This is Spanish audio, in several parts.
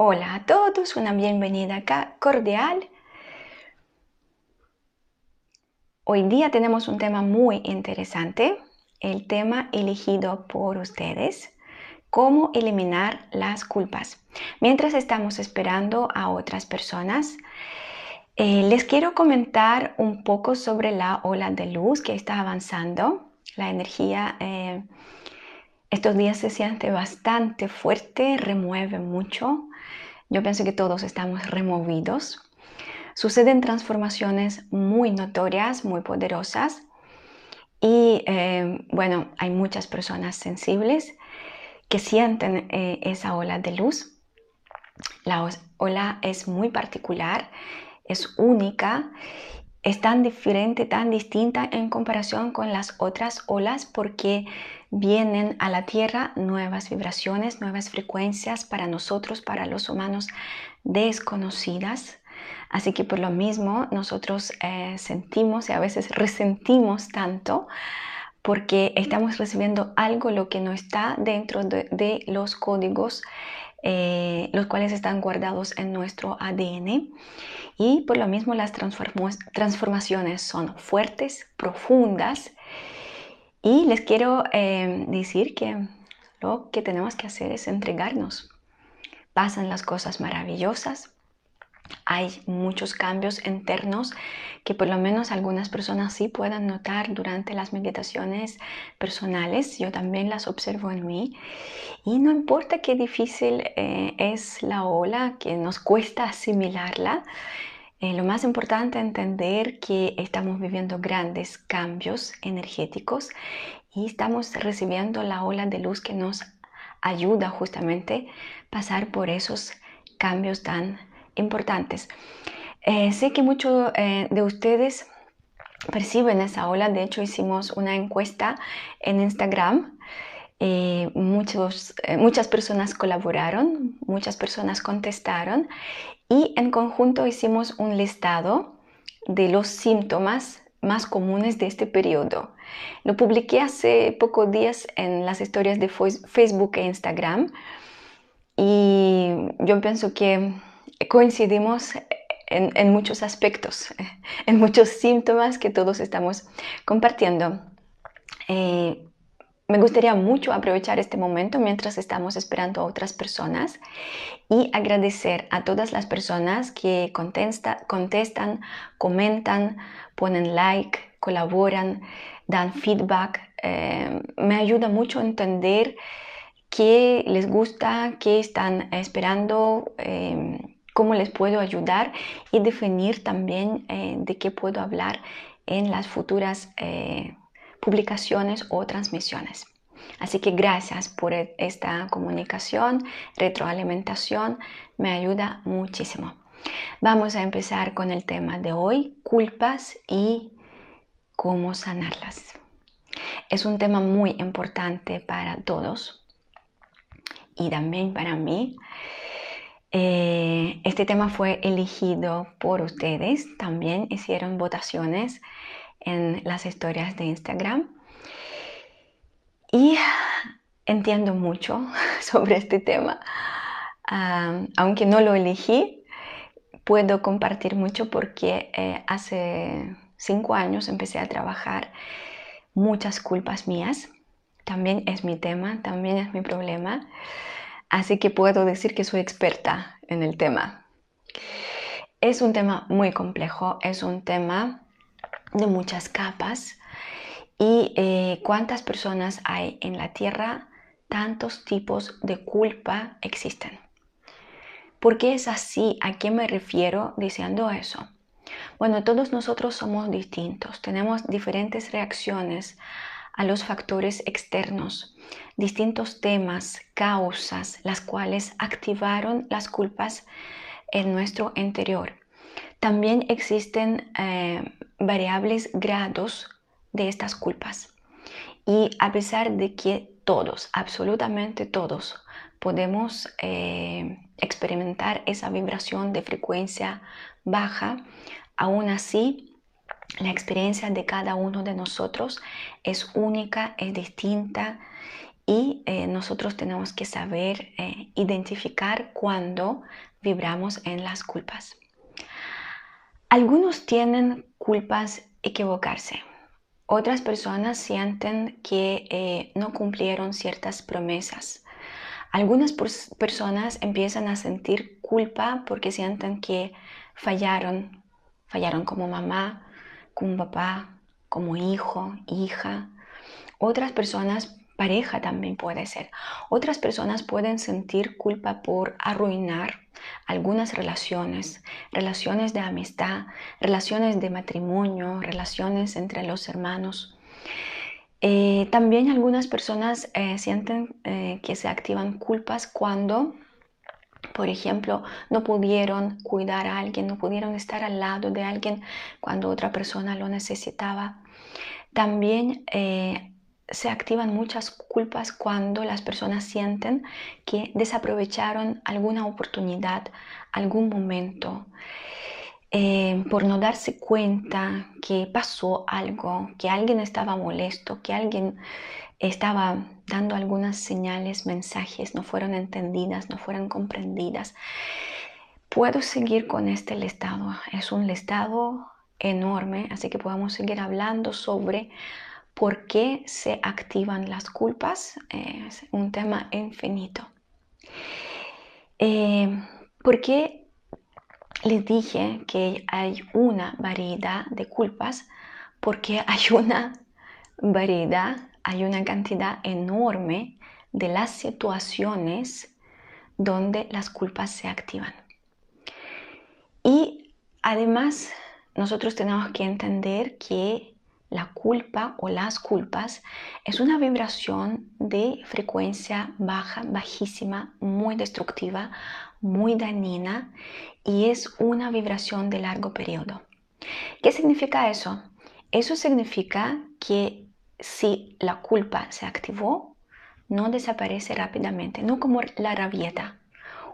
Hola a todos, una bienvenida cordial. Hoy día tenemos un tema muy interesante, el tema elegido por ustedes, cómo eliminar las culpas. Mientras estamos esperando a otras personas, eh, les quiero comentar un poco sobre la ola de luz que está avanzando. La energía eh, estos días se siente bastante fuerte, remueve mucho. Yo pienso que todos estamos removidos. Suceden transformaciones muy notorias, muy poderosas. Y eh, bueno, hay muchas personas sensibles que sienten eh, esa ola de luz. La ola es muy particular, es única, es tan diferente, tan distinta en comparación con las otras olas porque vienen a la Tierra nuevas vibraciones, nuevas frecuencias para nosotros, para los humanos desconocidas. Así que por lo mismo nosotros eh, sentimos y a veces resentimos tanto porque estamos recibiendo algo lo que no está dentro de, los códigos eh, los cuales están guardados en nuestro ADN y por lo mismo las transformaciones son fuertes, profundas y les quiero eh, decir que lo que tenemos que hacer es entregarnos. Pasan las cosas maravillosas. Hay muchos cambios internos que por lo menos algunas personas sí puedan notar durante las meditaciones personales. Yo también las observo en mí. Y no importa qué difícil eh, es la ola, que nos cuesta asimilarla, eh, lo más importante es entender que estamos viviendo grandes cambios energéticos y estamos recibiendo la ola de luz que nos ayuda justamente a pasar por esos cambios tan importantes. Eh, sé que muchos eh, de ustedes perciben esa ola, de hecho hicimos una encuesta en Instagram. muchos, muchas personas colaboraron, muchas personas contestaron y en conjunto hicimos un listado de los síntomas más comunes de este periodo. Lo publiqué hace pocos días en las historias de Facebook e Instagram y yo pienso que coincidimos en, muchos aspectos, en muchos síntomas que todos estamos compartiendo. Eh, me gustaría mucho aprovechar este momento mientras estamos esperando a otras personas y agradecer a todas las personas que contestan, comentan, ponen like, colaboran, dan feedback. Eh, me ayuda mucho a entender qué les gusta, qué están esperando, eh, cómo les puedo ayudar y definir también eh, de qué puedo hablar en las futuras publicaciones o transmisiones. Así que gracias por e-, esta comunicación, retroalimentación, me ayuda muchísimo. Vamos a empezar con el tema de hoy, culpas y cómo sanarlas. Es un tema muy importante para todos y también para mí. Eh, este tema fue elegido por ustedes, también hicieron votaciones en las historias de Instagram. Y entiendo mucho sobre este tema. aunque no lo elegí, puedo compartir mucho porque eh, hace cinco años empecé a trabajar muchas culpas mías. También es mi tema, también es mi problema. Así que puedo decir que soy experta en el tema. Es un tema muy complejo, es un tema de muchas capas y eh, cuántas personas hay en la tierra, tantos tipos de culpa existen. ¿Por qué es así? ¿A qué me refiero diciendo eso? Bueno, todos nosotros somos distintos, tenemos diferentes reacciones a los factores externos, distintos temas, causas, las cuales activaron las culpas en nuestro interior. También existen eh, variables grados de estas culpas. Y a pesar de que todos, absolutamente todos, podemos eh, experimentar esa vibración de frecuencia baja, aún así la experiencia de cada uno de nosotros es única, es distinta y eh, nosotros tenemos que saber identificar cuando vibramos en las culpas. Algunos tienen culpas equivocarse. Otras personas sienten que eh, no cumplieron ciertas promesas. Algunas personas empiezan a sentir culpa porque sienten que fallaron, fallaron como mamá, como papá, como hijo, hija. Otras personas pareja también puede ser. Otras personas pueden sentir culpa por arruinar algunas relaciones, relaciones de amistad, relaciones de matrimonio, relaciones entre los hermanos. Eh, también algunas personas eh, sienten eh, que se activan culpas cuando, por ejemplo, no pudieron cuidar a alguien, no pudieron estar al lado de alguien cuando otra persona lo necesitaba. También se activan muchas culpas cuando las personas sienten que desaprovecharon alguna oportunidad, algún momento, eh, por no darse cuenta que pasó algo, que alguien estaba molesto, que alguien estaba dando algunas señales, mensajes, no fueron entendidas, no fueron comprendidas. Puedo seguir con este listado. Es un listado enorme, así que podemos seguir hablando sobre ¿Por qué se activan las culpas? Es un tema infinito. Eh, ¿Por qué les dije que hay una variedad de culpas? Porque hay una variedad, hay una cantidad enorme de las situaciones donde las culpas se activan. Y además, nosotros tenemos que entender que la culpa o las culpas es una vibración de frecuencia baja, bajísima, muy destructiva, muy dañina y es una vibración de largo periodo. ¿Qué significa eso? Eso significa que si la culpa se activó, no desaparece rápidamente, no como la rabieta.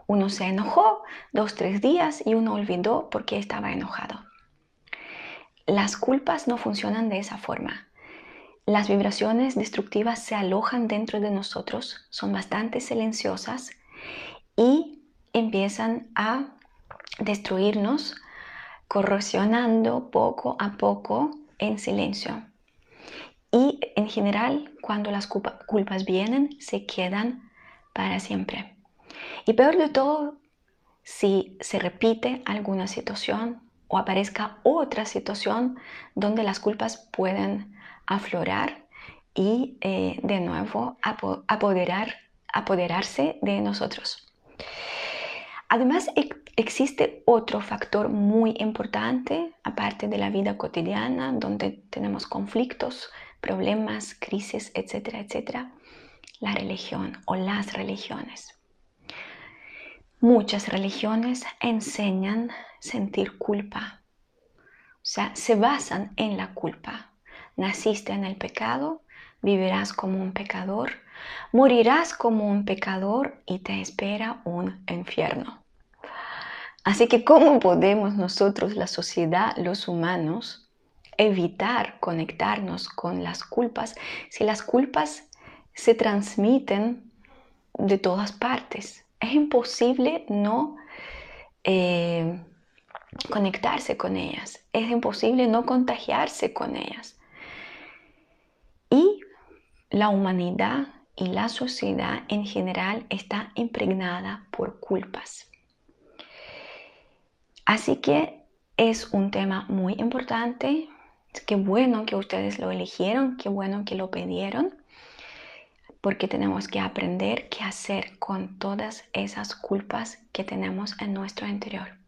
Uno se enojó dos, tres días y uno olvidó porque estaba enojado. Las culpas no funcionan de esa forma. Las vibraciones destructivas se alojan dentro de nosotros, son bastante silenciosas y empiezan a destruirnos, corrosionando poco a poco en silencio. Y en general, cuando las culpas vienen, se quedan para siempre. Y peor de todo, si se repite alguna situación o aparezca otra situación donde las culpas pueden aflorar y eh, de nuevo apoderar, apoderarse de nosotros. Además, existe otro factor muy importante, aparte de la vida cotidiana, donde tenemos conflictos, problemas, crisis, etcétera, etcétera, la religión o las religiones. Muchas religiones enseñan sentir culpa. O sea, se basan en la culpa. Naciste en el pecado, vivirás como un pecador, morirás como un pecador y te espera un infierno. Así que, ¿cómo podemos nosotros, la sociedad, los humanos, evitar conectarnos con las culpas si las culpas se transmiten de todas partes? Es imposible no eh, conectarse con ellas. Es imposible no contagiarse con ellas. Y la humanidad y la sociedad en general está impregnada por culpas. Así que es un tema muy importante. Qué bueno que ustedes lo eligieron, qué bueno que lo pidieron, porque tenemos que aprender qué hacer con todas esas culpas que tenemos en nuestro interior.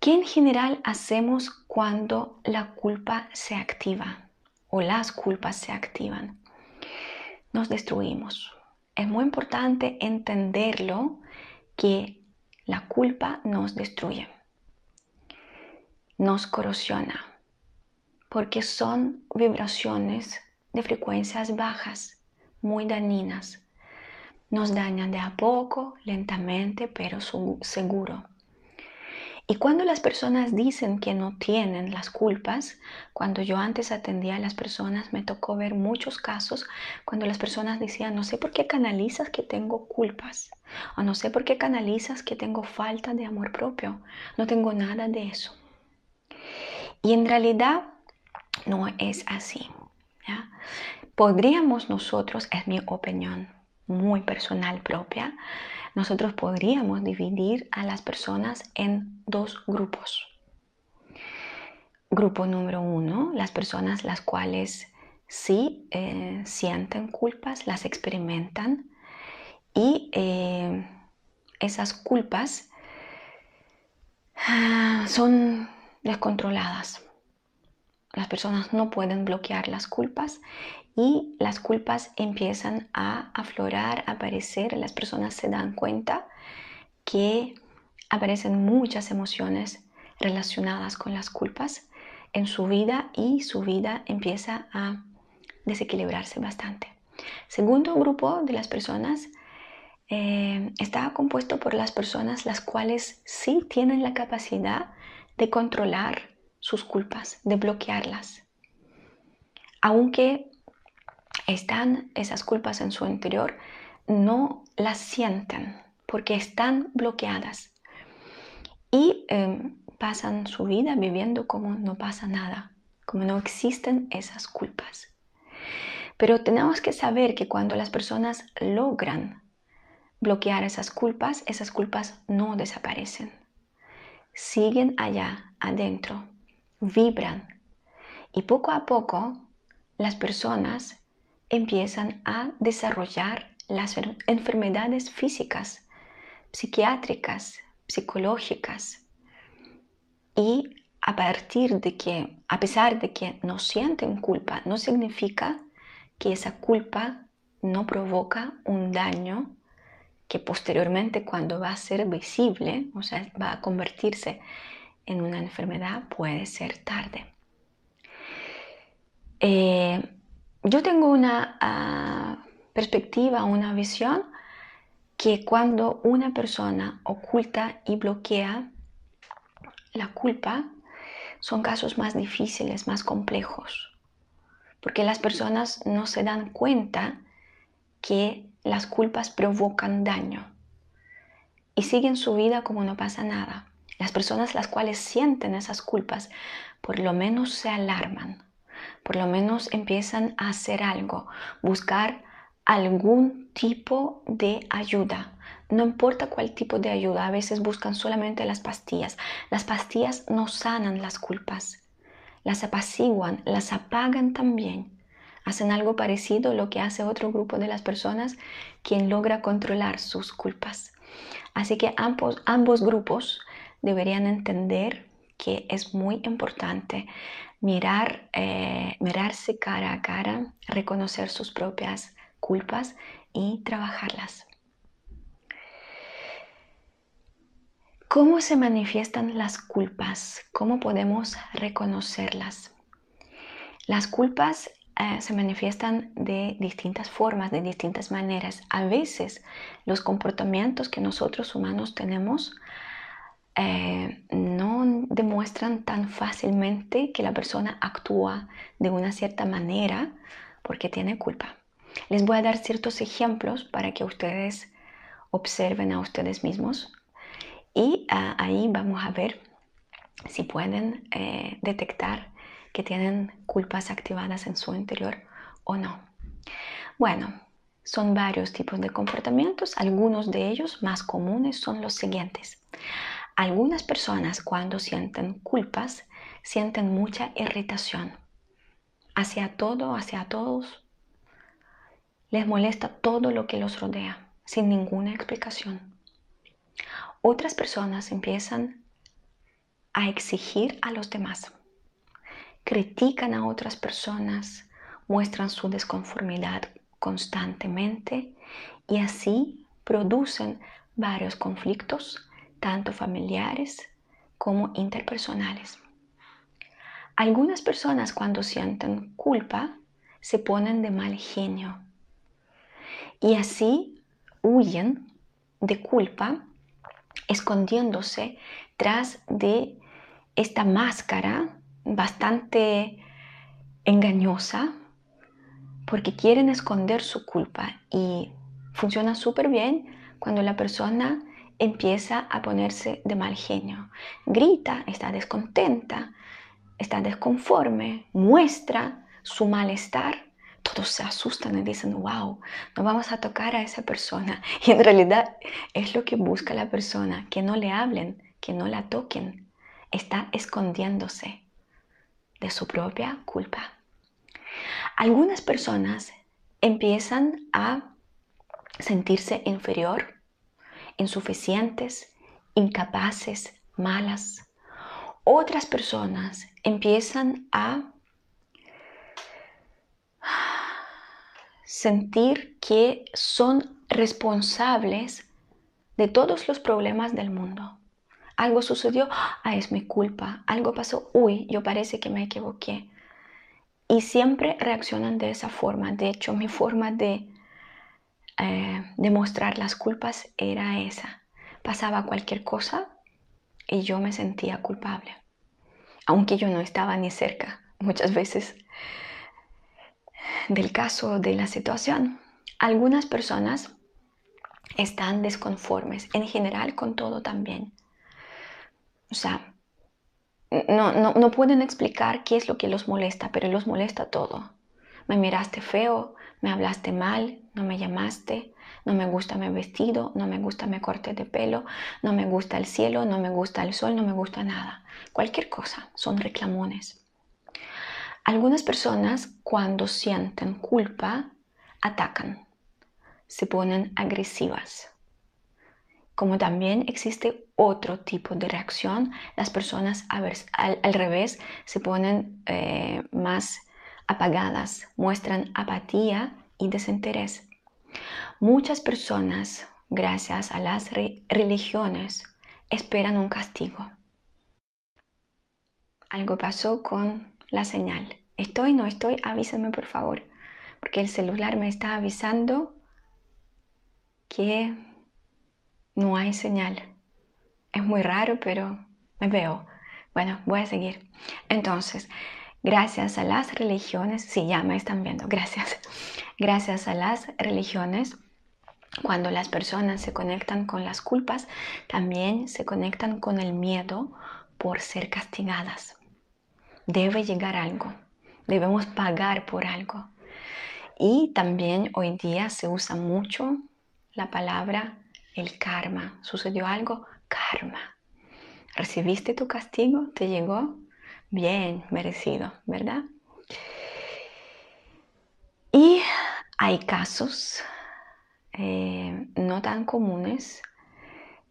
¿Qué en general hacemos cuando la culpa se activa o las culpas se activan? Nos destruimos. Es muy importante entenderlo que la culpa nos destruye, nos corrosiona, porque son vibraciones de frecuencias bajas, muy dañinas. Nos dañan de a poco, lentamente, pero seguro. Y cuando las personas dicen que no tienen las culpas, cuando yo antes atendía a las personas, me tocó ver muchos casos cuando las personas decían, no sé por qué canalizas que tengo culpas, o no sé por qué canalizas que tengo falta de amor propio, no tengo nada de eso. Y en realidad no es así. Podríamos nosotros, es mi opinión muy personal propia, nosotros podríamos dividir a las personas en dos grupos. Grupo número uno, las personas las cuales sí eh, sienten culpas, las experimentan y eh, esas culpas ah, son descontroladas. Las personas no pueden bloquear las culpas y las culpas empiezan a aflorar, a aparecer. Las personas se dan cuenta que aparecen muchas emociones relacionadas con las culpas en su vida y su vida empieza a desequilibrarse bastante. Segundo grupo de las personas eh, está compuesto por las personas las cuales sí tienen la capacidad de controlar sus culpas, de bloquearlas. Aunque están esas culpas en su interior, no las sienten porque están bloqueadas y em, pasan su vida viviendo como no pasa nada, como no existen esas culpas. Pero tenemos que saber que cuando las personas logran bloquear esas culpas, esas culpas no desaparecen. Siguen allá, adentro, vibran. Y poco a poco las personas empiezan a desarrollar las enfermedades físicas, psiquiátricas, psicológicas. Y a partir de que, a pesar de que no sienten culpa, no significa que esa culpa no provoca un daño que posteriormente cuando va a ser visible, o sea, va a convertirse en una enfermedad, puede ser tarde. Eh, yo tengo una ah, perspectiva, una visión que cuando una persona oculta y bloquea la culpa, son casos más difíciles, más complejos, porque las personas no se dan cuenta que las culpas provocan daño y siguen su vida como no pasa nada. Las personas las cuales sienten esas culpas por lo menos se alarman, por lo menos empiezan a hacer algo, buscar algún tipo de ayuda. No importa cuál tipo de ayuda, a veces buscan solamente las pastillas. Las pastillas no sanan las culpas, las apaciguan, las apagan también. Hacen algo parecido a lo que hace otro grupo de las personas quien logra controlar sus culpas. Así que ambos, ambos grupos deberían entender que es muy importante mirar, eh, mirarse cara a cara, reconocer sus propias culpas y trabajarlas. ¿Cómo se manifiestan las culpas? ¿Cómo podemos reconocerlas? Las culpas eh, se manifiestan de distintas formas, de distintas maneras. A veces los comportamientos que nosotros humanos tenemos eh, no demuestran tan fácilmente que la persona actúa de una cierta manera porque tiene culpa. Les voy a dar ciertos ejemplos para que ustedes observen a ustedes mismos y ah, ahí vamos a ver si pueden eh, detectar que tienen culpas activadas en su interior o no. Bueno, son varios tipos de comportamientos, algunos de ellos más comunes son los siguientes. Algunas personas cuando sienten culpas sienten mucha irritación hacia todo, hacia todos. Les molesta todo lo que los rodea sin ninguna explicación. Otras personas empiezan a exigir a los demás, critican a otras personas, muestran su desconformidad constantemente y así producen varios conflictos tanto familiares como interpersonales. Algunas personas cuando sienten culpa se ponen de mal genio y así huyen de culpa escondiéndose detrás de esta máscara bastante engañosa porque quieren esconder su culpa y funciona súper bien cuando la persona empieza a ponerse de mal genio. Grita, está descontenta, está desconforme, muestra su malestar. Todos se asustan y dicen, wow, no vamos a tocar a esa persona. Y en realidad es lo que busca la persona, que no le hablen, que no la toquen. Está escondiéndose de su propia culpa. Algunas personas empiezan a sentirse inferior, insuficientes, incapaces, malas. Otras personas empiezan a sentir que son responsables de todos los problemas del mundo. Algo sucedió, ah, es mi culpa. Algo pasó, uy, yo parece que me equivoqué. Y siempre reaccionan de esa forma. De hecho, mi forma de eh, demostrar las culpas era esa. Pasaba cualquier cosa y yo me sentía culpable. Aunque yo no estaba ni cerca muchas veces del caso de la situación. Algunas personas están desconformes, en general con todo también. O sea, no, no, no pueden explicar qué es lo que los molesta, pero los molesta todo. Me miraste feo, me hablaste mal, no me llamaste, no me gusta mi vestido, no me gusta mi corte de pelo, no me gusta el cielo, no me gusta el sol, no me gusta nada. Cualquier cosa, son reclamones. Algunas personas cuando sienten culpa atacan, se ponen agresivas. Como también existe otro tipo de reacción, las personas al, revés se ponen eh, más apagadas, muestran apatía y desinterés. Muchas personas, gracias a las religiones, esperan un castigo. Algo pasó con la señal. Estoy, no estoy, avísenme por favor, porque el celular me está avisando que no hay señal. Es muy raro, pero me veo. Bueno, voy a seguir. Entonces, gracias a las religiones, sí, ya me están viendo, gracias. Gracias a las religiones, cuando las personas se conectan con las culpas, también se conectan con el miedo por ser castigadas. Debe llegar algo, debemos pagar por algo. Y también hoy día se usa mucho la palabra el karma. ¿Sucedió algo? Karma. ¿Recibiste tu castigo? ¿Te llegó? Bien, merecido, ¿verdad? Y hay casos eh, no tan comunes,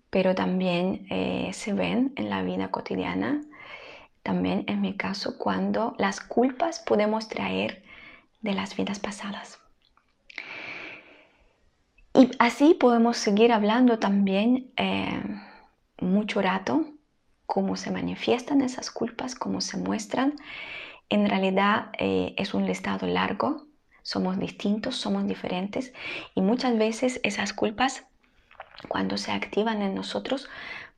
pero también eh, se ven en la vida cotidiana. También en mi caso, cuando las culpas podemos traer de las vidas pasadas. Y así podemos seguir hablando también eh, mucho rato cómo se manifiestan esas culpas, cómo se muestran. En realidad eh, es un listado largo, somos distintos, somos diferentes y muchas veces esas culpas cuando se activan en nosotros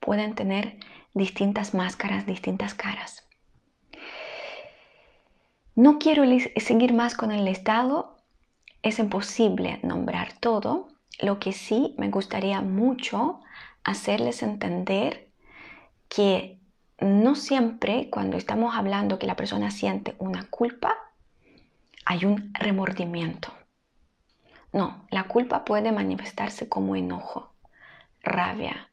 pueden tener distintas máscaras, distintas caras. No quiero seguir más con el listado, es imposible nombrar todo, lo que sí me gustaría mucho hacerles entender que no siempre cuando estamos hablando que la persona siente una culpa, hay un remordimiento. No, la culpa puede manifestarse como enojo, rabia,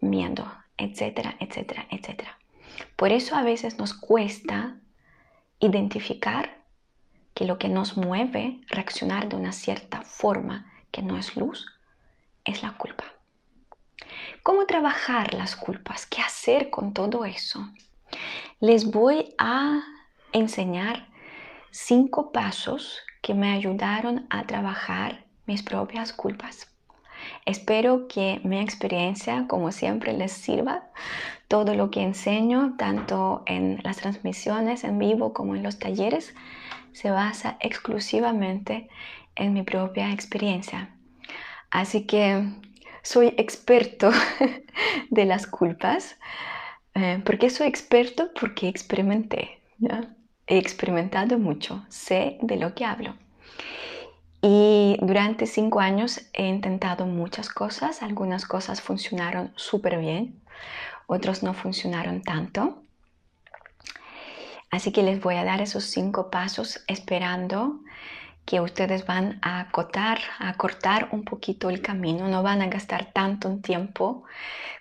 miedo, etcétera, etcétera, etcétera. Por eso a veces nos cuesta identificar que lo que nos mueve reaccionar de una cierta forma que no es luz, es la culpa. ¿Cómo trabajar las culpas? ¿Qué hacer con todo eso? Les voy a enseñar cinco pasos que me ayudaron a trabajar mis propias culpas. Espero que mi experiencia, como siempre, les sirva. Todo lo que enseño, tanto en las transmisiones en vivo como en los talleres, se basa exclusivamente en mi propia experiencia. Así que soy experto de las culpas. Eh, ¿Por qué soy experto? Porque experimenté. He experimentado mucho, sé de lo que hablo. Y durante cinco años he intentado muchas cosas. Algunas cosas funcionaron súper bien, otros no funcionaron tanto. Así que les voy a dar esos cinco pasos esperando que ustedes van a acotar, a cortar un poquito el camino, no van a gastar tanto tiempo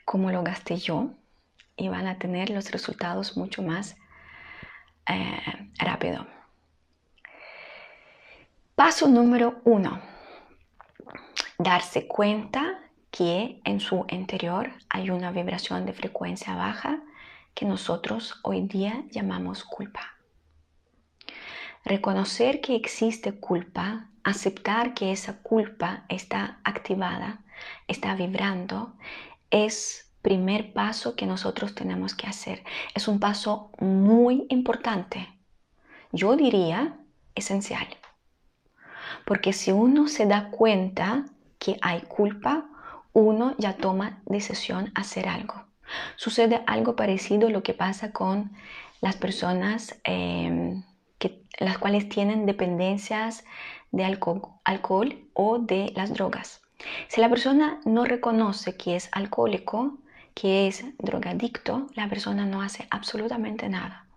como lo gasté yo y van a tener los resultados mucho más eh, rápido. Paso número uno, darse cuenta que en su interior hay una vibración de frecuencia baja que nosotros hoy día llamamos culpa. Reconocer que existe culpa, aceptar que esa culpa está activada, está vibrando, es primer paso que nosotros tenemos que hacer. Es un paso muy importante. Yo diría esencial. Porque si uno se da cuenta que hay culpa, uno ya toma decisión hacer algo. Sucede algo parecido a lo que pasa con las personas em, las cuales tienen dependencias de alcohol o de las drogas. Si la persona no reconoce que es alcohólico, que es drogadicto, la persona no hace absolutamente nada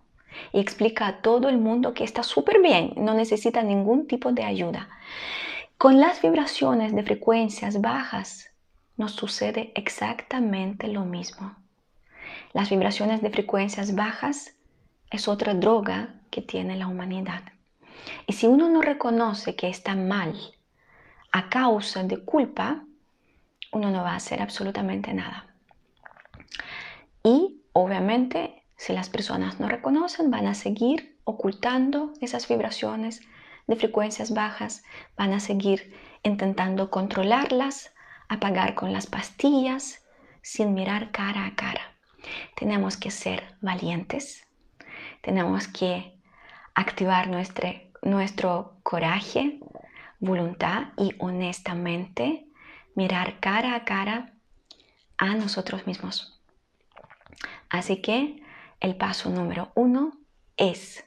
y explica a todo el mundo que está súper bien, no necesita ningún tipo de ayuda. Con las vibraciones de frecuencias bajas nos sucede exactamente lo mismo. Las vibraciones de frecuencias bajas es otra droga que tiene la humanidad. Y si uno no reconoce que está mal a causa de culpa, uno no va a hacer absolutamente nada. Y obviamente si las personas no reconocen, van a seguir ocultando esas vibraciones de frecuencias bajas, van a seguir intentando controlarlas, apagar con las pastillas, sin mirar cara a cara. Tenemos que ser valientes, tenemos que activar nuestro, nuestro coraje, voluntad y honestamente mirar cara a cara a nosotros mismos. Así que el paso número uno es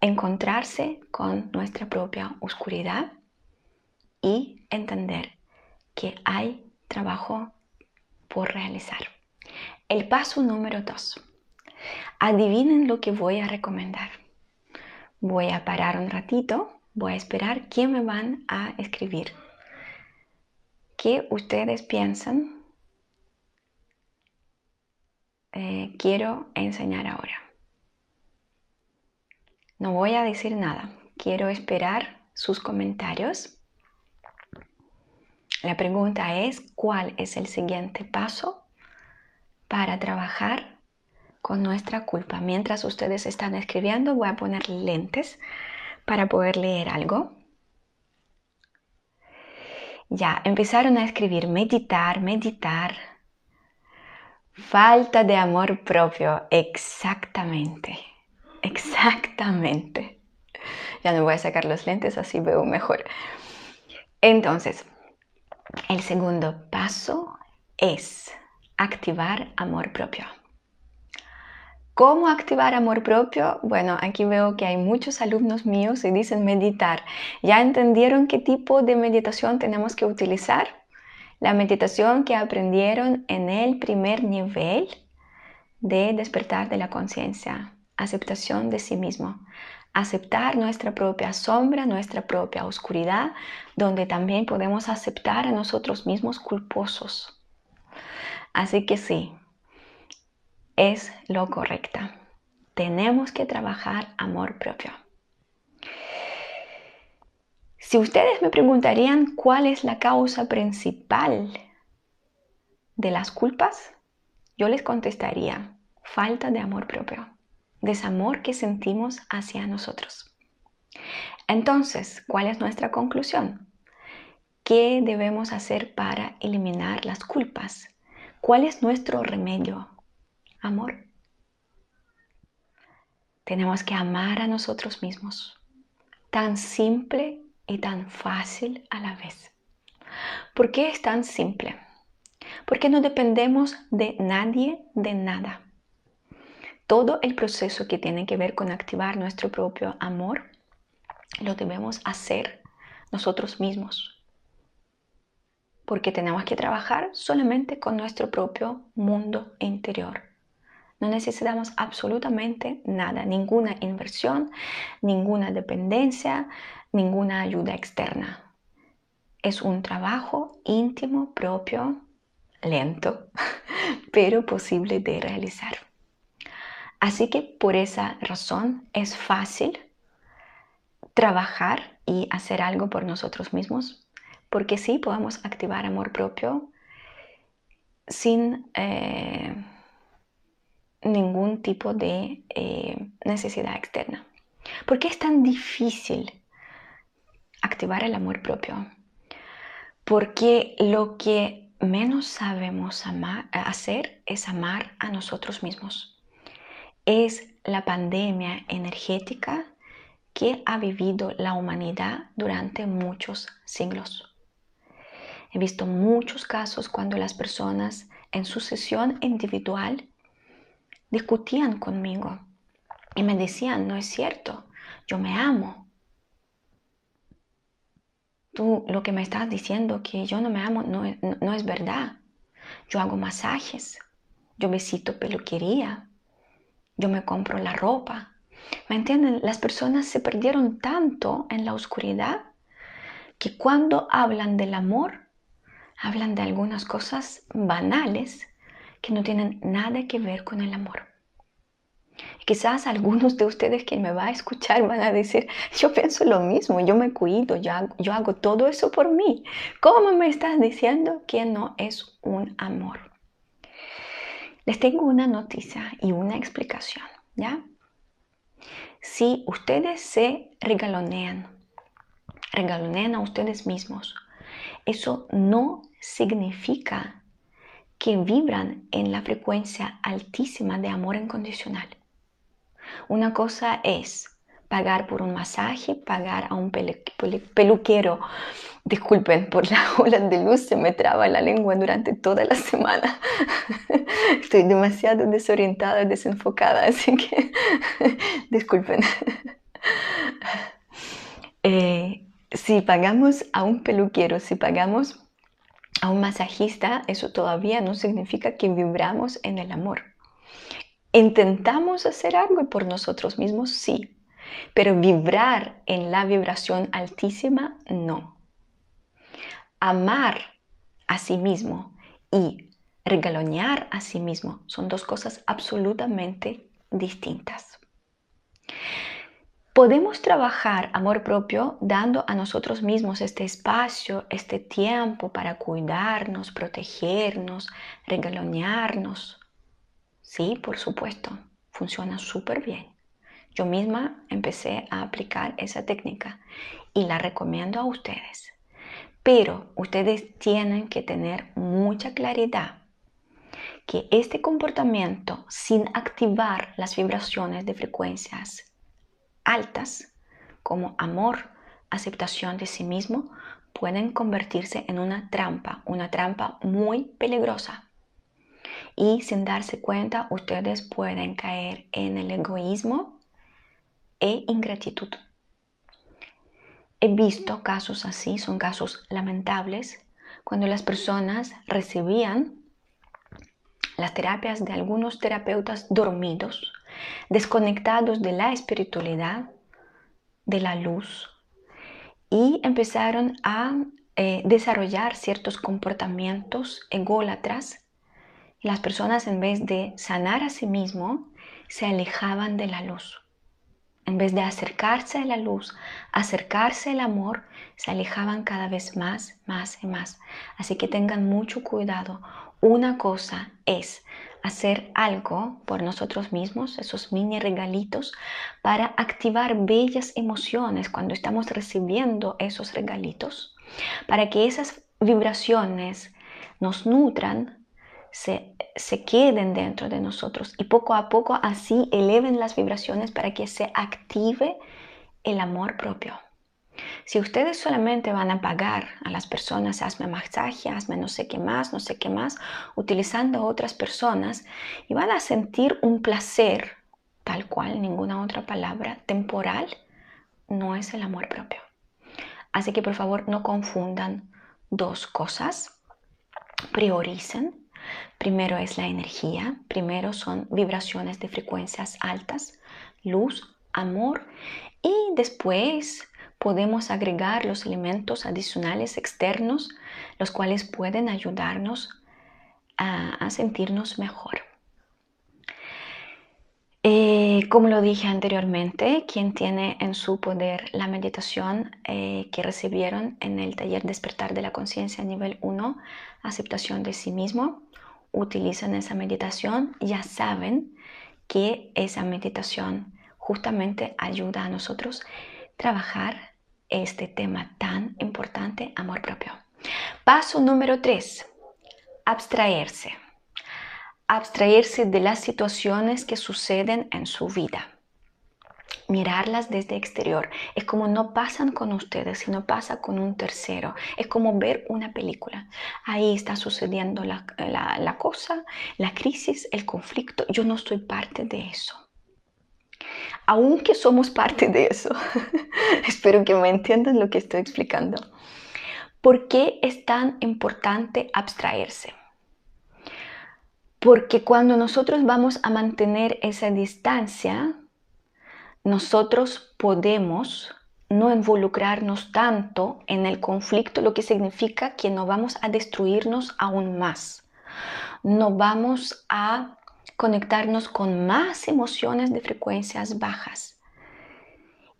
encontrarse con nuestra propia oscuridad y entender que hay trabajo por realizar. El paso número dos. Adivinen lo que voy a recomendar. Voy a parar un ratito, voy a esperar quién me van a escribir. ¿Qué ustedes piensan eh, quiero enseñar ahora. No voy a decir nada, quiero esperar sus comentarios. La pregunta es, ¿cuál es el siguiente paso para trabajar con nuestra culpa? Mientras ustedes están escribiendo, voy a poner lentes para poder leer algo. Ya, empezaron a escribir meditar, meditar, Falta de amor propio, exactamente, exactamente. Ya no voy a sacar los lentes, así veo mejor. Entonces, el segundo paso es activar amor propio. ¿Cómo activar amor propio? Bueno, aquí veo que hay muchos alumnos míos y dicen meditar. ¿Ya entendieron qué tipo de meditación tenemos que utilizar? La meditación que aprendieron en el primer nivel de despertar de la conciencia, aceptación de sí mismo, aceptar nuestra propia sombra, nuestra propia oscuridad, donde también podemos aceptar a nosotros mismos culposos. Así que sí, es lo correcto. Tenemos que trabajar amor propio. Si ustedes me preguntarían cuál es la causa principal de las culpas, yo les contestaría falta de amor propio, desamor que sentimos hacia nosotros. Entonces, ¿cuál es nuestra conclusión? ¿Qué debemos hacer para eliminar las culpas? ¿Cuál es nuestro remedio? Amor. Tenemos que amar a nosotros mismos. Tan simple y tan fácil a la vez. ¿Por qué es tan simple? Porque no dependemos de nadie, de nada. todo el proceso que tiene que ver con activar nuestro propio amor lo debemos hacer nosotros mismos. Porque tenemos que trabajar solamente con nuestro propio mundo interior. No necesitamos absolutamente nada, ninguna inversión, ninguna dependencia, ninguna ayuda externa. Es un trabajo íntimo, propio, lento, pero posible de realizar. Así que por esa razón es fácil trabajar y hacer algo por nosotros mismos, porque sí podemos activar amor propio sin eh, ningún tipo de eh, necesidad externa. ¿Por qué es tan difícil activar el amor propio? Porque lo que menos sabemos hacer es amar a nosotros mismos. Es la pandemia energética que ha vivido la humanidad durante muchos siglos. He visto muchos casos cuando las personas en su sesión individual discutían conmigo y me decían, no es cierto, yo me amo. Tú lo que me estás diciendo que yo no me amo no, no es verdad. Yo hago masajes, yo visito peluquería, yo me compro la ropa, ¿Me entienden? Las personas se perdieron tanto en la oscuridad que cuando hablan del amor, hablan de algunas cosas banales que no tienen nada que ver con el amor. Quizás algunos de ustedes que me va a escuchar van a decir, yo pienso lo mismo, yo me cuido, yo hago, yo hago todo eso por mí. ¿Cómo me estás diciendo que no es un amor? Les tengo una noticia y una explicación, ¿ya? si ustedes se regalonean, regalonean a ustedes mismos, eso no significa que vibran en la frecuencia altísima de amor incondicional. Una cosa es pagar por un masaje, pagar a un peluquero. Disculpen, por la ola de luz se me traba la lengua durante toda la semana. Estoy demasiado desorientada y desenfocada, así que disculpen. Eh, si pagamos a un peluquero, si pagamos a un masajista, eso todavía no significa que vibramos en el amor. ¿Intentamos hacer algo por nosotros mismos? Sí, pero vibrar en la vibración altísima, no. Amar a sí mismo y regalonear a sí mismo son dos cosas absolutamente distintas. Podemos trabajar amor propio dando a nosotros mismos este espacio, este tiempo para cuidarnos, protegernos, regalonearnos. Sí, por supuesto, funciona súper bien. Yo misma empecé a aplicar esa técnica y la recomiendo a ustedes. Pero ustedes tienen que tener mucha claridad que este comportamiento sin activar las vibraciones de frecuencias altas como amor, aceptación de sí mismo, pueden convertirse en una trampa, una trampa muy peligrosa. Y sin darse cuenta, ustedes pueden caer en el egoísmo, e ingratitud. He visto casos así, son casos lamentables, cuando las personas recibían las terapias de algunos terapeutas dormidos, desconectados de la espiritualidad, de la luz, y empezaron a eh, desarrollar ciertos comportamientos ególatras. Las personas en vez de sanar a sí mismo, se alejaban de la luz. En vez de acercarse a la luz, acercarse al amor, se alejaban cada vez más, más y más. Así que tengan mucho cuidado. Una cosa es hacer algo por nosotros mismos, esos mini regalitos, para activar bellas emociones cuando estamos recibiendo esos regalitos, para que esas vibraciones nos nutran se, queden dentro de nosotros y poco a poco así eleven las vibraciones para que se active el amor propio. Si ustedes solamente van a pagar a las personas, hazme masaje, hazme no sé qué más, no sé qué más, utilizando otras personas y van a sentir un placer, tal cual, ninguna otra palabra, temporal, no es el amor propio. Así que por favor no confundan dos cosas, prioricen. Primero es la energía, primero son vibraciones de frecuencias altas, luz, amor y después podemos agregar los elementos adicionales externos, los cuales pueden ayudarnos a, sentirnos mejor. Eh, como lo dije anteriormente, quien tiene en su poder la meditación eh, que recibieron en el taller Despertar de la Conciencia nivel 1, aceptación de sí mismo, utilizan esa meditación, ya saben que esa meditación justamente ayuda a nosotros trabajar este tema tan importante, amor propio. Paso número 3, abstraerse. Abstraerse de las situaciones que suceden en su vida. Mirarlas desde exterior. Es como no pasan con ustedes, sino pasa con un tercero. Es como ver una película. Ahí está sucediendo la, la cosa, la crisis, el conflicto. Yo no soy parte de eso aunque somos parte de eso. Espero que me entiendan lo que estoy explicando. ¿Por qué es tan importante abstraerse? Porque cuando nosotros vamos a mantener esa distancia, nosotros podemos no involucrarnos tanto en el conflicto, lo que significa que no vamos a destruirnos aún más. No vamos a conectarnos con más emociones de frecuencias bajas.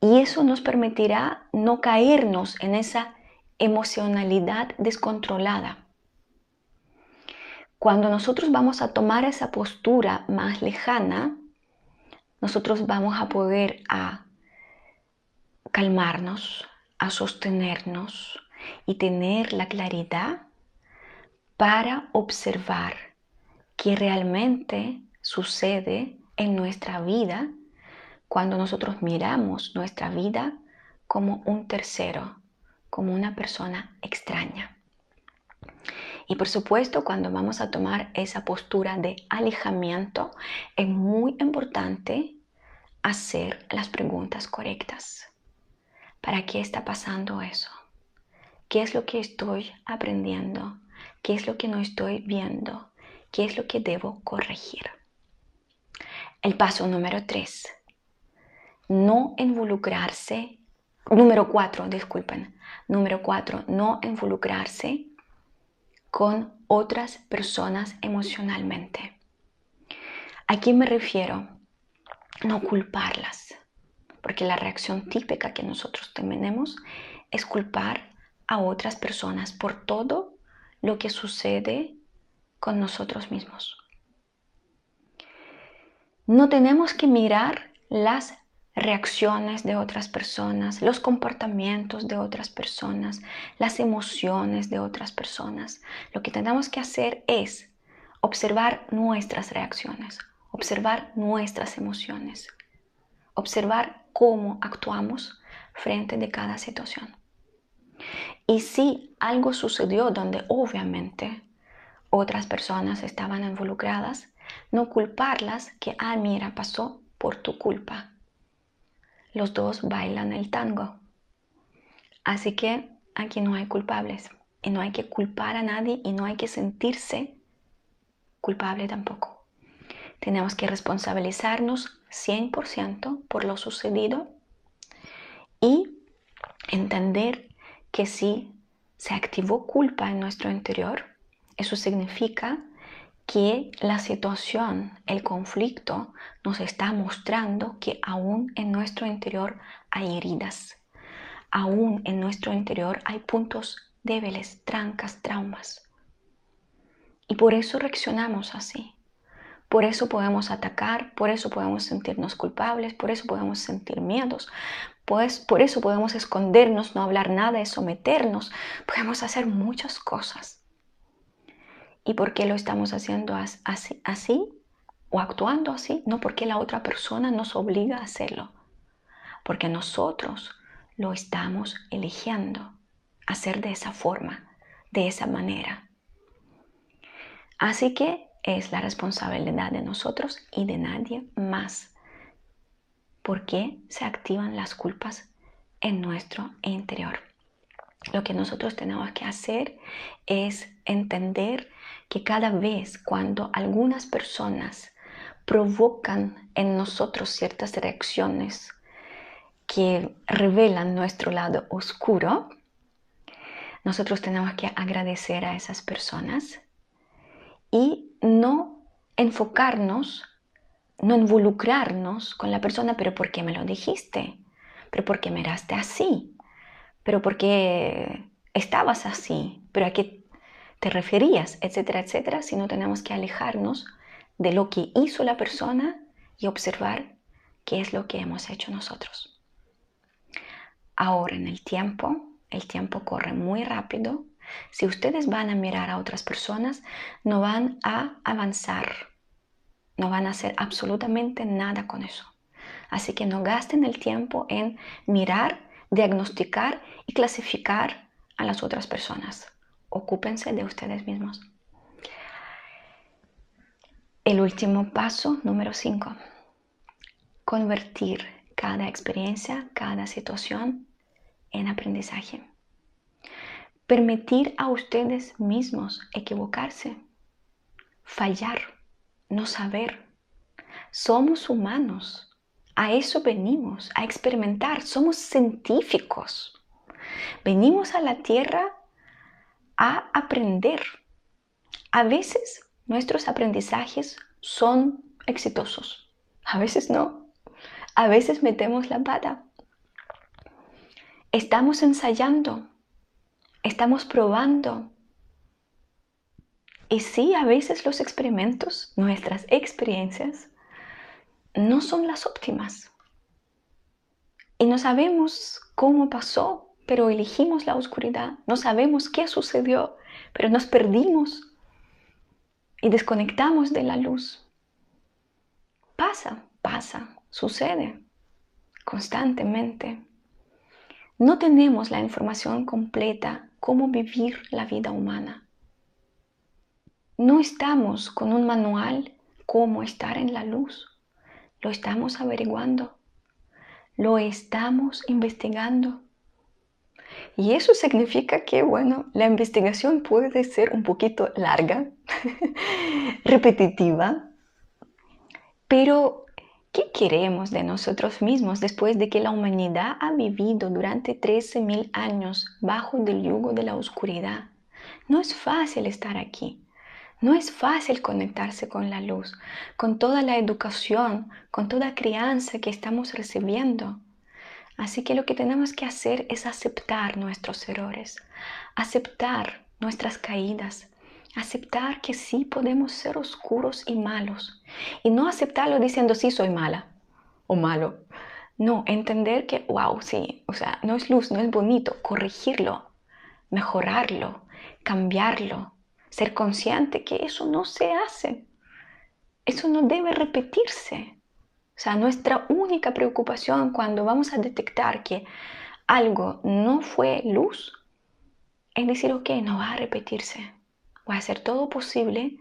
Y eso nos permitirá no caernos en esa emocionalidad descontrolada. Cuando nosotros vamos a tomar esa postura más lejana, nosotros vamos a poder a calmarnos, a sostenernos y tener la claridad para observar que realmente sucede en nuestra vida cuando nosotros miramos nuestra vida como un tercero, como una persona extraña. Y por supuesto, cuando vamos a tomar esa postura de alejamiento, es muy importante hacer las preguntas correctas. ¿Para qué está pasando eso? ¿Qué es lo que estoy aprendiendo? ¿Qué es lo que no estoy viendo? ¿Qué es lo que debo corregir? El paso número 3. No involucrarse. Número 4, disculpen. Número 4. No involucrarse con otras personas emocionalmente. ¿A quién me refiero? No culparlas. Porque la reacción típica que nosotros tenemos es culpar a otras personas por todo lo que sucede con nosotros mismos. No tenemos que mirar las reacciones de otras personas, los comportamientos de otras personas, las emociones de otras personas. Lo que tenemos que hacer es observar nuestras reacciones, observar nuestras emociones, observar cómo actuamos frente de cada situación. Y si algo sucedió donde obviamente otras personas estaban involucradas, no culparlas que, ah, mira, pasó por tu culpa. Los dos bailan el tango. Así que aquí no hay culpables y no hay que culpar a nadie y no hay que sentirse culpable tampoco. Tenemos que responsabilizarnos 100% por lo sucedido y entender que si se activó culpa en nuestro interior, eso significa que la situación, el conflicto, nos está mostrando que aún en nuestro interior hay heridas, aún en nuestro interior hay puntos débiles, trancas, traumas. Y por eso reaccionamos así. Por eso podemos atacar, por eso podemos sentirnos culpables, por eso podemos sentir miedos, pues por eso podemos escondernos, no hablar nada y someternos. Podemos hacer muchas cosas. ¿Y por qué lo estamos haciendo así, o actuando así? No porque la otra persona nos obliga a hacerlo. Porque nosotros lo estamos eligiendo hacer de esa forma, de esa manera. Así que es la responsabilidad de nosotros y de nadie más. ¿Por qué se activan las culpas en nuestro interior? Lo que nosotros tenemos que hacer es entender que cada vez cuando algunas personas provocan en nosotros ciertas reacciones que revelan nuestro lado oscuro, nosotros tenemos que agradecer a esas personas y no enfocarnos, no involucrarnos con la persona, pero ¿por qué me lo dijiste? ¿Pero por qué miraste así? ¿Pero por qué estabas así? ¿Pero a qué te referías? Etcétera, etcétera. Si no tenemos que alejarnos de lo que hizo la persona y observar qué es lo que hemos hecho nosotros. Ahora en el tiempo, el tiempo corre muy rápido. Si ustedes van a mirar a otras personas, no van a avanzar, no van a hacer absolutamente nada con eso. Así que no gasten el tiempo en mirar, diagnosticar y clasificar a las otras personas. Ocúpense de ustedes mismos. El último paso, número 5. Convertir cada experiencia, cada situación en aprendizaje. Permitir a ustedes mismos equivocarse, fallar, no saber. Somos humanos, a eso venimos, a experimentar, somos científicos. Venimos a la Tierra a aprender. A veces nuestros aprendizajes son exitosos, a veces no. A veces metemos la pata, Estamos ensayando, estamos probando. Y sí, a veces los experimentos, nuestras experiencias, no son las óptimas. Y no sabemos cómo pasó, pero elegimos la oscuridad. No sabemos qué sucedió, pero nos perdimos y desconectamos de la luz. Pasa, pasa, sucede constantemente. No tenemos la información completa cómo vivir la vida humana. No estamos con un manual cómo estar en la luz. Lo estamos averiguando. Lo estamos investigando. Y eso significa que, bueno, la investigación puede ser un poquito larga, repetitiva, pero ¿Qué queremos de nosotros mismos después de que la humanidad ha vivido durante 13.000 años bajo el yugo de la oscuridad? No es fácil estar aquí. No es fácil conectarse con la luz, con toda la educación, con toda crianza que estamos recibiendo. Así que lo que tenemos que hacer es aceptar nuestros errores, aceptar nuestras caídas, Aceptar que sí podemos ser oscuros y malos. Y no aceptarlo diciendo sí soy mala o malo. No, entender que, wow, sí, o sea, no es luz, no es bonito. Corregirlo, mejorarlo, cambiarlo. Ser consciente que eso no se hace. Eso no debe repetirse. O sea, nuestra única preocupación cuando vamos a detectar que algo no fue luz es decir, ok, no va a repetirse Voy a hacer todo posible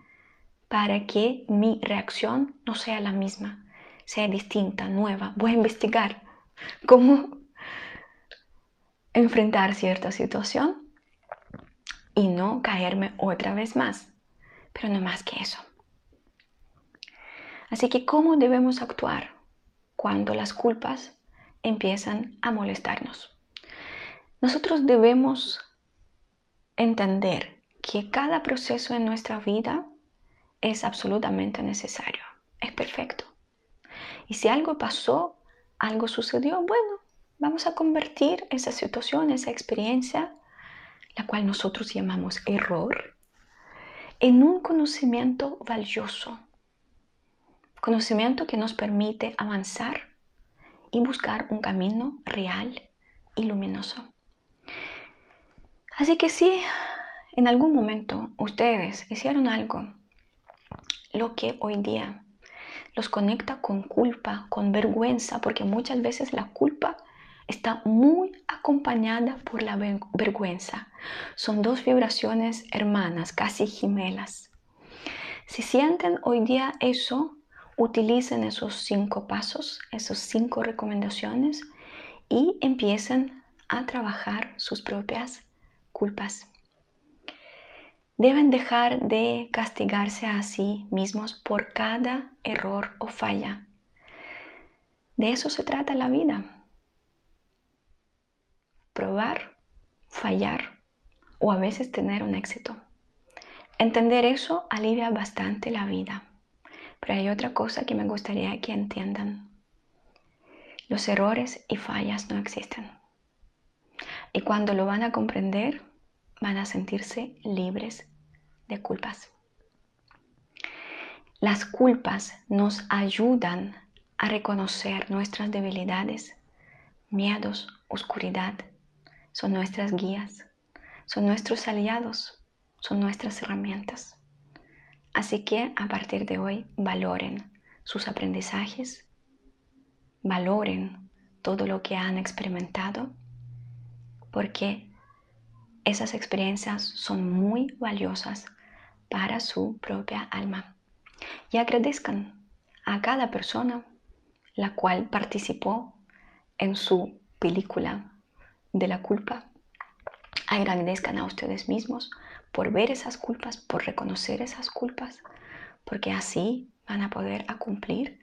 para que mi reacción no sea la misma, sea distinta, nueva. Voy a investigar cómo enfrentar cierta situación y no caerme otra vez más. Pero no más que eso. Así que, ¿cómo debemos actuar cuando las culpas empiezan a molestarnos? Nosotros debemos entender que cada proceso en nuestra vida es absolutamente necesario, es perfecto. Y si algo pasó, algo sucedió, bueno, vamos a convertir esa situación, esa experiencia, la cual nosotros llamamos error, en un conocimiento valioso. Conocimiento que nos permite avanzar y buscar un camino real y luminoso. Así que sí, en algún momento ustedes hicieron algo, lo que hoy día los conecta con culpa, con vergüenza, porque muchas veces la culpa está muy acompañada por la vergüenza. Son dos vibraciones hermanas, casi gemelas. Si sienten hoy día eso, utilicen esos cinco pasos, esas cinco recomendaciones y empiecen a trabajar sus propias culpas. Deben dejar de castigarse a sí mismos por cada error o falla. De eso se trata la vida. Probar, fallar o a veces tener un éxito. Entender eso alivia bastante la vida. Pero hay otra cosa que me gustaría que entiendan. Los errores y fallas no existen. Y cuando lo van a comprender, van a sentirse libres de culpas. Las culpas nos ayudan a reconocer nuestras debilidades, miedos, oscuridad. Son nuestras guías, son nuestros aliados, son nuestras herramientas. Así que a partir de hoy valoren sus aprendizajes, valoren todo lo que han experimentado, porque esas experiencias son muy valiosas para su propia alma. Y agradezcan a cada persona la cual participó en su película de la culpa. Agradezcan a ustedes mismos por ver esas culpas, por reconocer esas culpas, porque así van a poder cumplir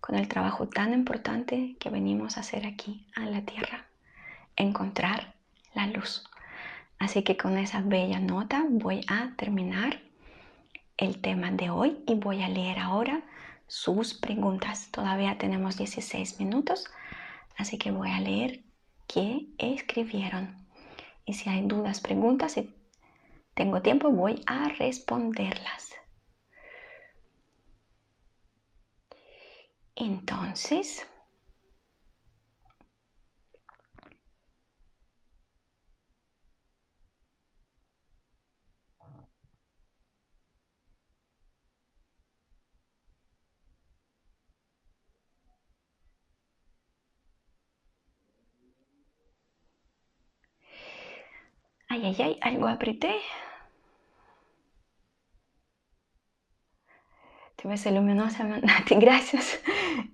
con el trabajo tan importante que venimos a hacer aquí en la tierra, encontrar la luz. Así que con esa bella nota voy a terminar el tema de hoy y voy a leer ahora sus preguntas. Todavía tenemos 16 minutos, así que voy a leer qué escribieron. Y si hay dudas, preguntas, tengo tiempo, voy a responderlas. Entonces, Ay, ay, ay, algo apreté. Te ves luminosa, Nati. Gracias.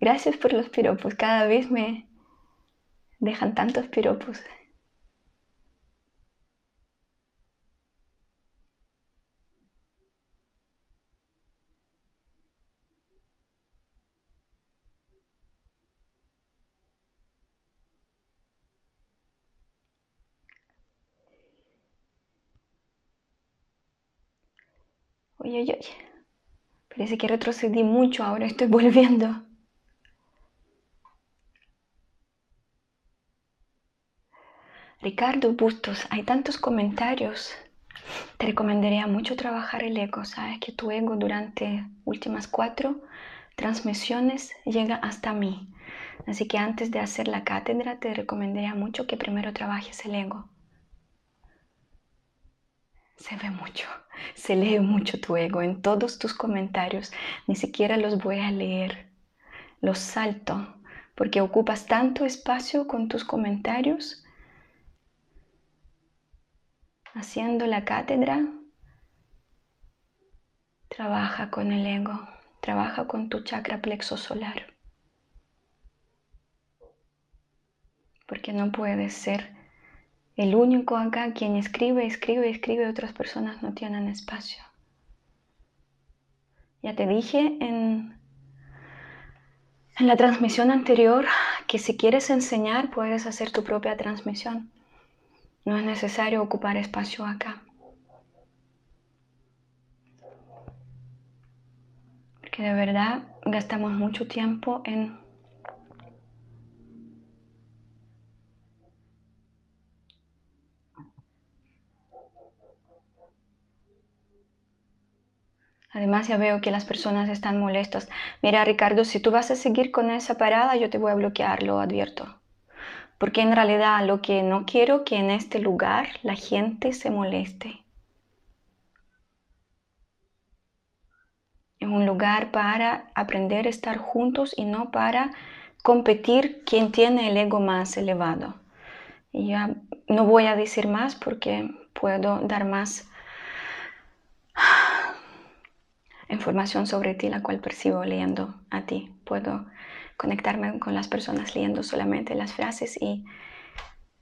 Gracias por los piropos. Cada vez me dejan tantos piropos. Oye, oye, Parece que retrocedí mucho, ahora estoy volviendo. Ricardo Bustos, hay tantos comentarios. Te recomendaría mucho trabajar el ego. Sabes que tu ego durante últimas cuatro transmisiones llega hasta mí. Así que antes de hacer la cátedra te recomendaría mucho que primero trabajes el ego se ve mucho, se lee mucho tu ego en todos tus comentarios. Ni siquiera los voy a leer, los salto, porque ocupas tanto espacio con tus comentarios. Haciendo la cátedra, trabaja con el ego, trabaja con tu chakra plexo solar. Porque no puedes ser el único acá quien escribe, escribe, escribe, otras personas no tienen espacio. Ya te dije en, en la transmisión anterior que si quieres enseñar puedes hacer tu propia transmisión. No es necesario ocupar espacio acá. Porque de verdad gastamos mucho tiempo en Además ya veo que las personas están molestas. Mira Ricardo, si tú vas a seguir con esa parada, yo te voy a bloquear, lo advierto. Porque en realidad lo que no quiero que en este lugar la gente se moleste. Es un lugar para aprender a estar juntos y no para competir quien tiene el ego más elevado. Y ya no voy a decir más porque puedo dar más información sobre ti, la cual percibo leyendo a ti. Puedo conectarme con las personas leyendo solamente las frases y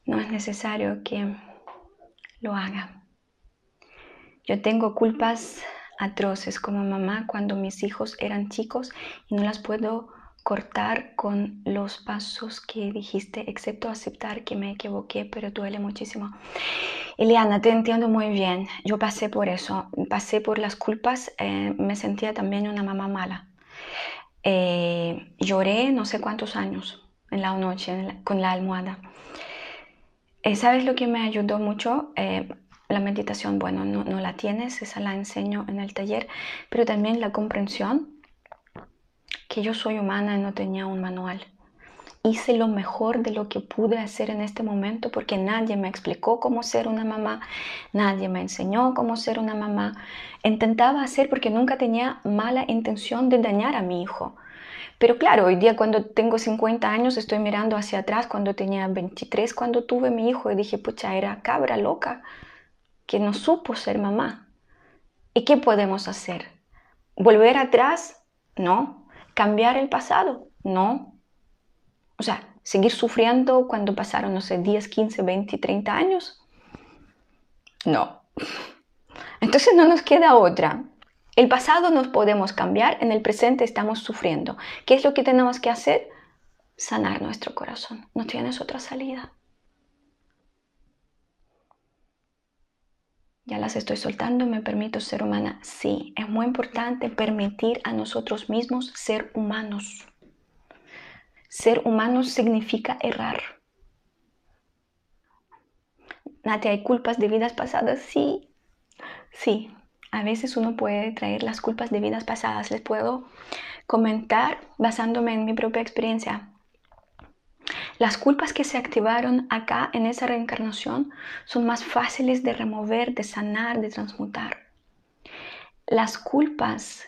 no es necesario que lo haga. Yo tengo culpas atroces como mamá cuando mis hijos eran chicos y no las puedo cortar con los pasos que dijiste, excepto aceptar que me equivoqué, pero duele muchísimo. Eliana, te entiendo muy bien. Yo pasé por eso, pasé por las culpas, eh, me sentía también una mamá mala. Eh, lloré no sé cuántos años en la noche con la almohada. Eh, ¿Sabes lo que me ayudó mucho? la meditación, bueno, no, no la tienes, esa la enseño en el taller, pero también la comprensión que yo soy humana y no tenía un manual. Hice lo mejor de lo que pude hacer en este momento porque nadie me explicó cómo ser una mamá, nadie me enseñó cómo ser una mamá. Intentaba hacer porque nunca tenía mala intención de dañar a mi hijo. Pero claro, hoy día cuando tengo 50 años estoy mirando hacia atrás cuando tenía 23, cuando tuve mi hijo y dije, pucha, era cabra loca que no supo ser mamá. ¿Y qué podemos hacer? ¿Volver atrás? No. ¿Cambiar el pasado? No. O sea, ¿seguir sufriendo cuando pasaron, no sé, 10, 15, 20, 30 años? No. Entonces no nos queda otra. El pasado nos podemos cambiar, en el presente estamos sufriendo. ¿Qué es lo que tenemos que hacer? Sanar nuestro corazón. No tienes otra salida. Ya las estoy soltando, me permito ser humana. Sí, es muy importante permitir a nosotros mismos ser humanos. Ser humanos significa errar. Nati, ¿hay culpas de vidas pasadas? Sí, sí. A veces uno puede traer las culpas de vidas pasadas. Les puedo comentar basándome en mi propia experiencia. Las culpas que se activaron acá en esa reencarnación son más fáciles de remover, de sanar, de transmutar. Las culpas,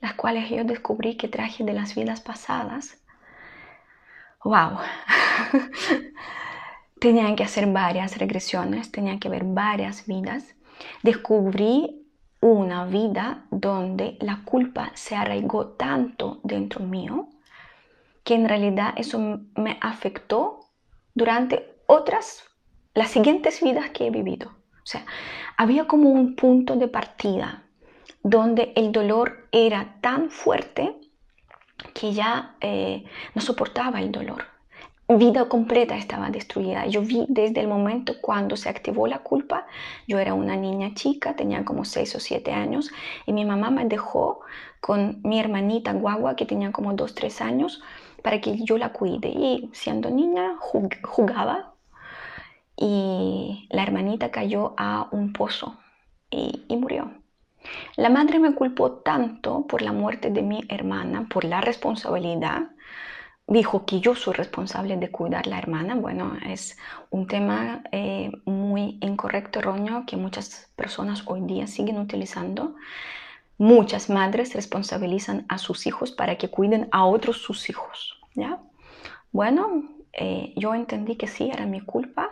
las cuales yo descubrí que traje de las vidas pasadas, wow, tenían que hacer varias regresiones, tenían que ver varias vidas. Descubrí una vida donde la culpa se arraigó tanto dentro mío que en realidad eso me afectó durante otras, las siguientes vidas que he vivido. O sea, había como un punto de partida donde el dolor era tan fuerte que ya eh, no soportaba el dolor. Vida completa estaba destruida. Yo vi desde el momento cuando se activó la culpa, yo era una niña chica, tenía como 6 o 7 años, y mi mamá me dejó con mi hermanita guagua que tenía como 2, 3 años para que yo la cuide. Y siendo niña jugaba y la hermanita cayó a un pozo y, murió. La madre me culpó tanto por la muerte de mi hermana, por la responsabilidad. Dijo que yo soy responsable de cuidar a la hermana. Bueno, es un tema eh, muy incorrecto, erróneo, que muchas personas hoy día siguen utilizando. Muchas madres responsabilizan a sus hijos para que cuiden a otros sus hijos. ¿ya? Bueno, eh, yo entendí que sí, era mi culpa.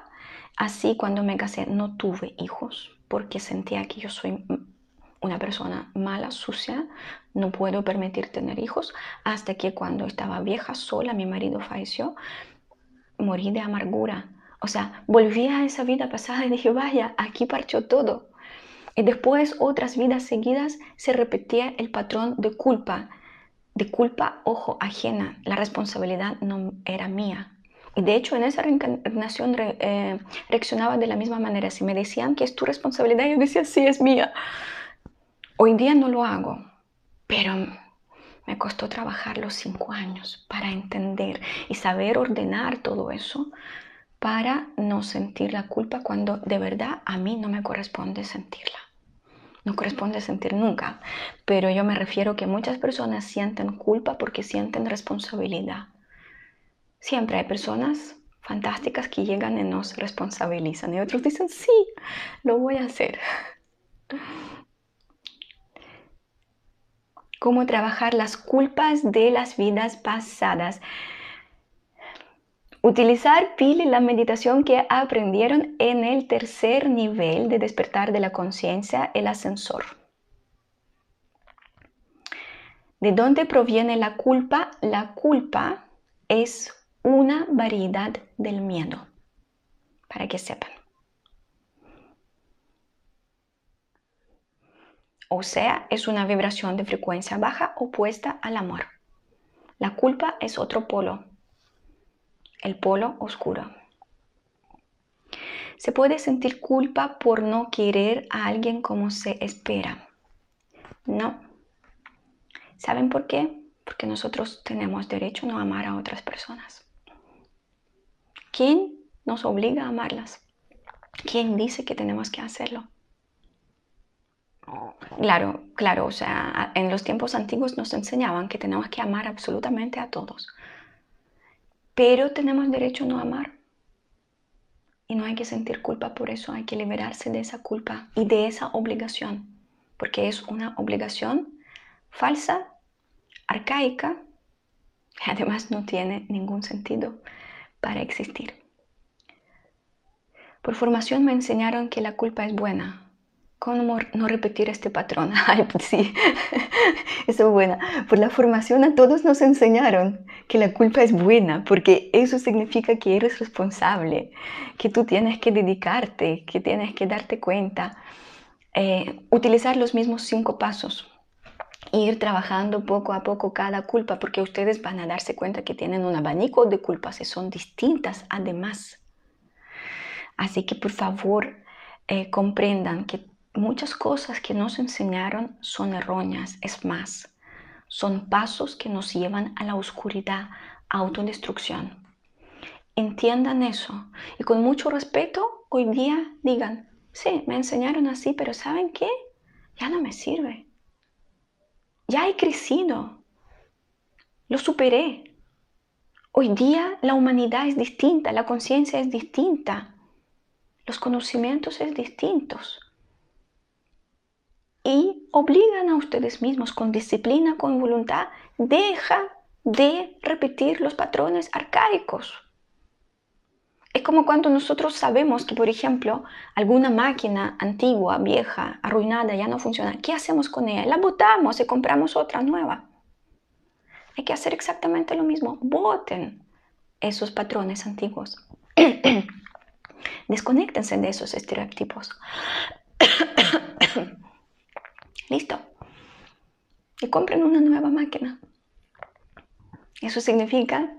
Así cuando me casé no tuve hijos porque sentía que yo soy una persona mala, sucia, no puedo permitir tener hijos, hasta que cuando estaba vieja, sola, mi marido falleció, morí de amargura. O sea, volví a esa vida pasada y dije, vaya, aquí parchó todo. Y después, otras vidas seguidas, se repetía el patrón de culpa. De culpa, ojo, ajena. La responsabilidad no era mía. Y de hecho, en esa reencarnación eh, reaccionaba de la misma manera. Si me decían que es tu responsabilidad, yo decía, sí, es mía. Hoy día no lo hago, pero me costó trabajar los cinco años para entender y saber ordenar todo eso para no sentir la culpa cuando de verdad a mí no me corresponde sentirla. No corresponde sentir nunca, pero yo me refiero que muchas personas sienten culpa porque sienten responsabilidad. Siempre hay personas fantásticas que llegan y nos responsabilizan y otros dicen, sí, lo voy a hacer. Cómo trabajar las culpas de las vidas pasadas. Utilizar pili la meditación que aprendieron en el tercer nivel de despertar de la conciencia, el ascensor. ¿De dónde proviene la culpa? La culpa es una variedad del miedo, para que sepan. O sea, es una vibración de frecuencia baja opuesta al amor. La culpa es otro polo, el polo oscuro. Se puede sentir culpa por no querer a alguien como se espera. No. ¿Saben por qué? Porque nosotros tenemos derecho a no amar a otras personas. ¿Quién nos obliga a amarlas? ¿Quién dice que tenemos que hacerlo? Claro, claro, o sea, en los tiempos antiguos nos enseñaban que tenemos que amar absolutamente a todos. Pero tenemos derecho a no amar. Y no hay que sentir culpa por eso, hay que liberarse de esa culpa y de esa obligación, porque es una obligación falsa, arcaica, y además no tiene ningún sentido para existir. Por formación me enseñaron que la culpa es buena, ¿Cómo no repetir este patrón? Ay, pues sí, eso es buena. Por la formación a todos nos enseñaron que la culpa es buena, porque eso significa que eres responsable, que tú tienes que dedicarte, que tienes que darte cuenta, eh, utilizar los mismos cinco pasos, ir trabajando poco a poco cada culpa, porque ustedes van a darse cuenta que tienen un abanico de culpas y son distintas además. Así que por favor eh, comprendan que muchas cosas que nos enseñaron son erróneas, es más, son pasos que nos llevan a la oscuridad, a autodestrucción. Entiendan eso y con mucho respeto hoy día digan, sí, me enseñaron así, pero ¿saben qué? Ya no me sirve. Ya he crecido. Lo superé. Hoy día la humanidad es distinta, la conciencia es distinta, los conocimientos es distintos y obligan a ustedes mismos con disciplina, con voluntad, deja de repetir los patrones arcaicos. Es como cuando nosotros sabemos que, por ejemplo, alguna máquina antigua, vieja, arruinada, ya no funciona. ¿Qué hacemos con ella? La botamos y compramos otra nueva. Hay que hacer exactamente lo mismo. Voten esos patrones antiguos. Desconéctense de esos estereotipos. Listo. Y compren una nueva máquina. Eso significa,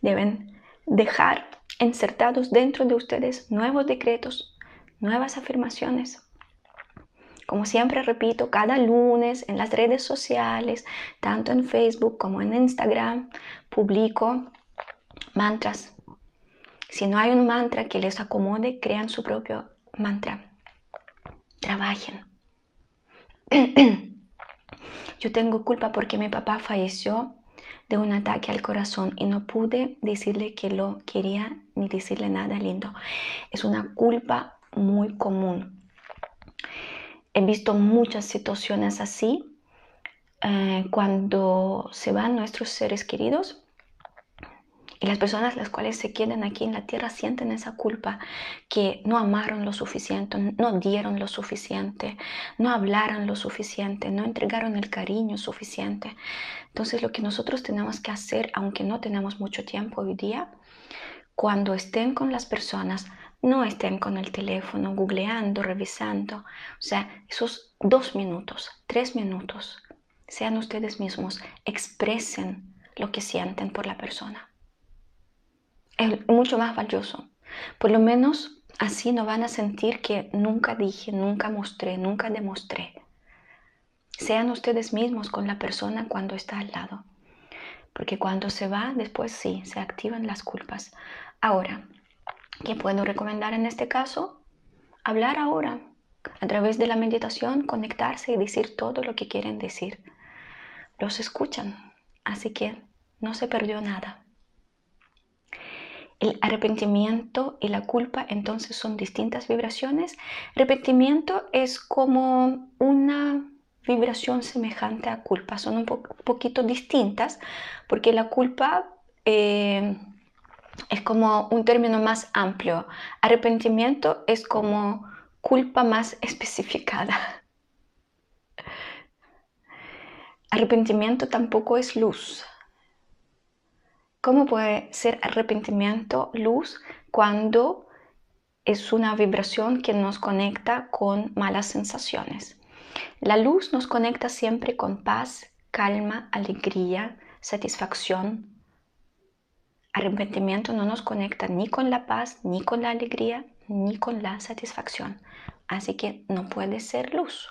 deben dejar insertados dentro de ustedes nuevos decretos, nuevas afirmaciones. Como siempre repito, cada lunes en las redes sociales, tanto en Facebook como en Instagram, publico mantras. Si no hay un mantra que les acomode, crean su propio mantra. Trabajen. Yo tengo culpa porque mi papá falleció de un ataque al corazón y no pude decirle que lo quería ni decirle nada lindo. Es una culpa muy común. He visto muchas situaciones así eh, cuando se van nuestros seres queridos y las personas las cuales se quedan aquí en la tierra sienten esa culpa que no amaron lo suficiente, no dieron lo suficiente, no hablaron lo suficiente, no entregaron el cariño suficiente. Entonces lo que nosotros tenemos que hacer, aunque no tenemos mucho tiempo hoy día, cuando estén con las personas, no estén con el teléfono googleando, revisando. O sea, esos dos minutos, tres minutos, sean ustedes mismos, expresen lo que sienten por la persona es mucho más valioso. Por lo menos así no van a sentir que nunca dije, nunca mostré, nunca demostré. Sean ustedes mismos con la persona cuando está al lado. Porque cuando se va, después sí, se activan las culpas. Ahora, ¿qué puedo recomendar en este caso? Hablar ahora. A través de la meditación, conectarse y decir todo lo que quieren decir. Los escuchan, así que no se perdió nada. El arrepentimiento y la culpa entonces son distintas vibraciones. Arrepentimiento es como una vibración semejante a culpa, son un poquito distintas porque la culpa eh, es como un término más amplio. Arrepentimiento es como culpa más especificada. Arrepentimiento tampoco es luz. ¿Cómo puede ser arrepentimiento luz cuando es una vibración que nos conecta con malas sensaciones? La luz nos conecta siempre con paz, calma, alegría, satisfacción. Arrepentimiento no nos conecta ni con la paz, ni con la alegría, ni con la satisfacción. Así que no puede ser luz,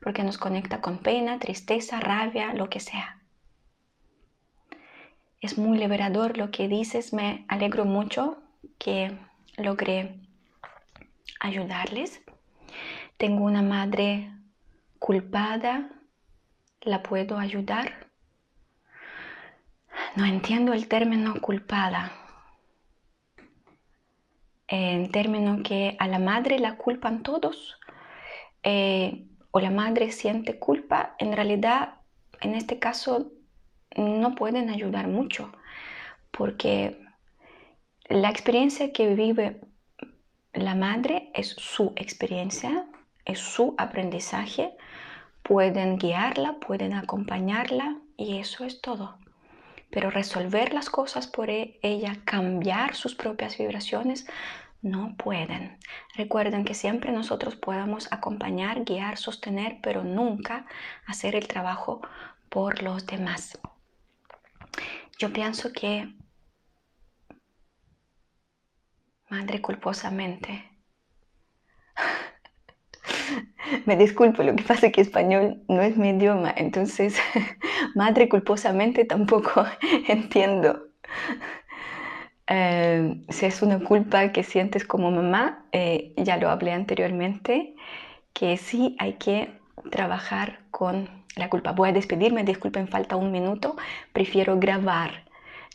porque nos conecta con pena, tristeza, rabia, lo que sea. Es muy liberador lo que dices, me alegro mucho que logré ayudarles. Tengo una madre culpada, ¿la puedo ayudar? No entiendo el término culpada. En término que a la madre la culpan todos eh, o la madre siente culpa, en realidad en este caso no pueden ayudar mucho porque la experiencia que vive la madre es su experiencia, es su aprendizaje. Pueden guiarla, pueden acompañarla y eso es todo. Pero resolver las cosas por e-, ella, cambiar sus propias vibraciones, no pueden. Recuerden que siempre nosotros podamos acompañar, guiar, sostener, pero nunca hacer el trabajo por los demás. Yo pienso que madre culposamente. Me disculpo, lo que pasa es que español no es mi idioma, entonces madre culposamente tampoco entiendo. Eh, si es una culpa que sientes como mamá, eh, ya lo hablé anteriormente, que sí hay que trabajar con la culpa. Voy a despedirme, disculpen, falta un minuto, prefiero grabar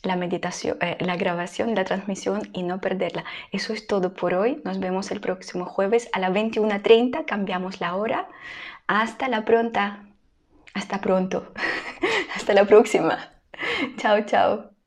la meditación, eh, la grabación, la transmisión y no perderla. Eso es todo por hoy. Nos vemos el próximo jueves a las 21.30. Cambiamos la hora. Hasta la pronta. Hasta pronto. Hasta la próxima. Chao, chao.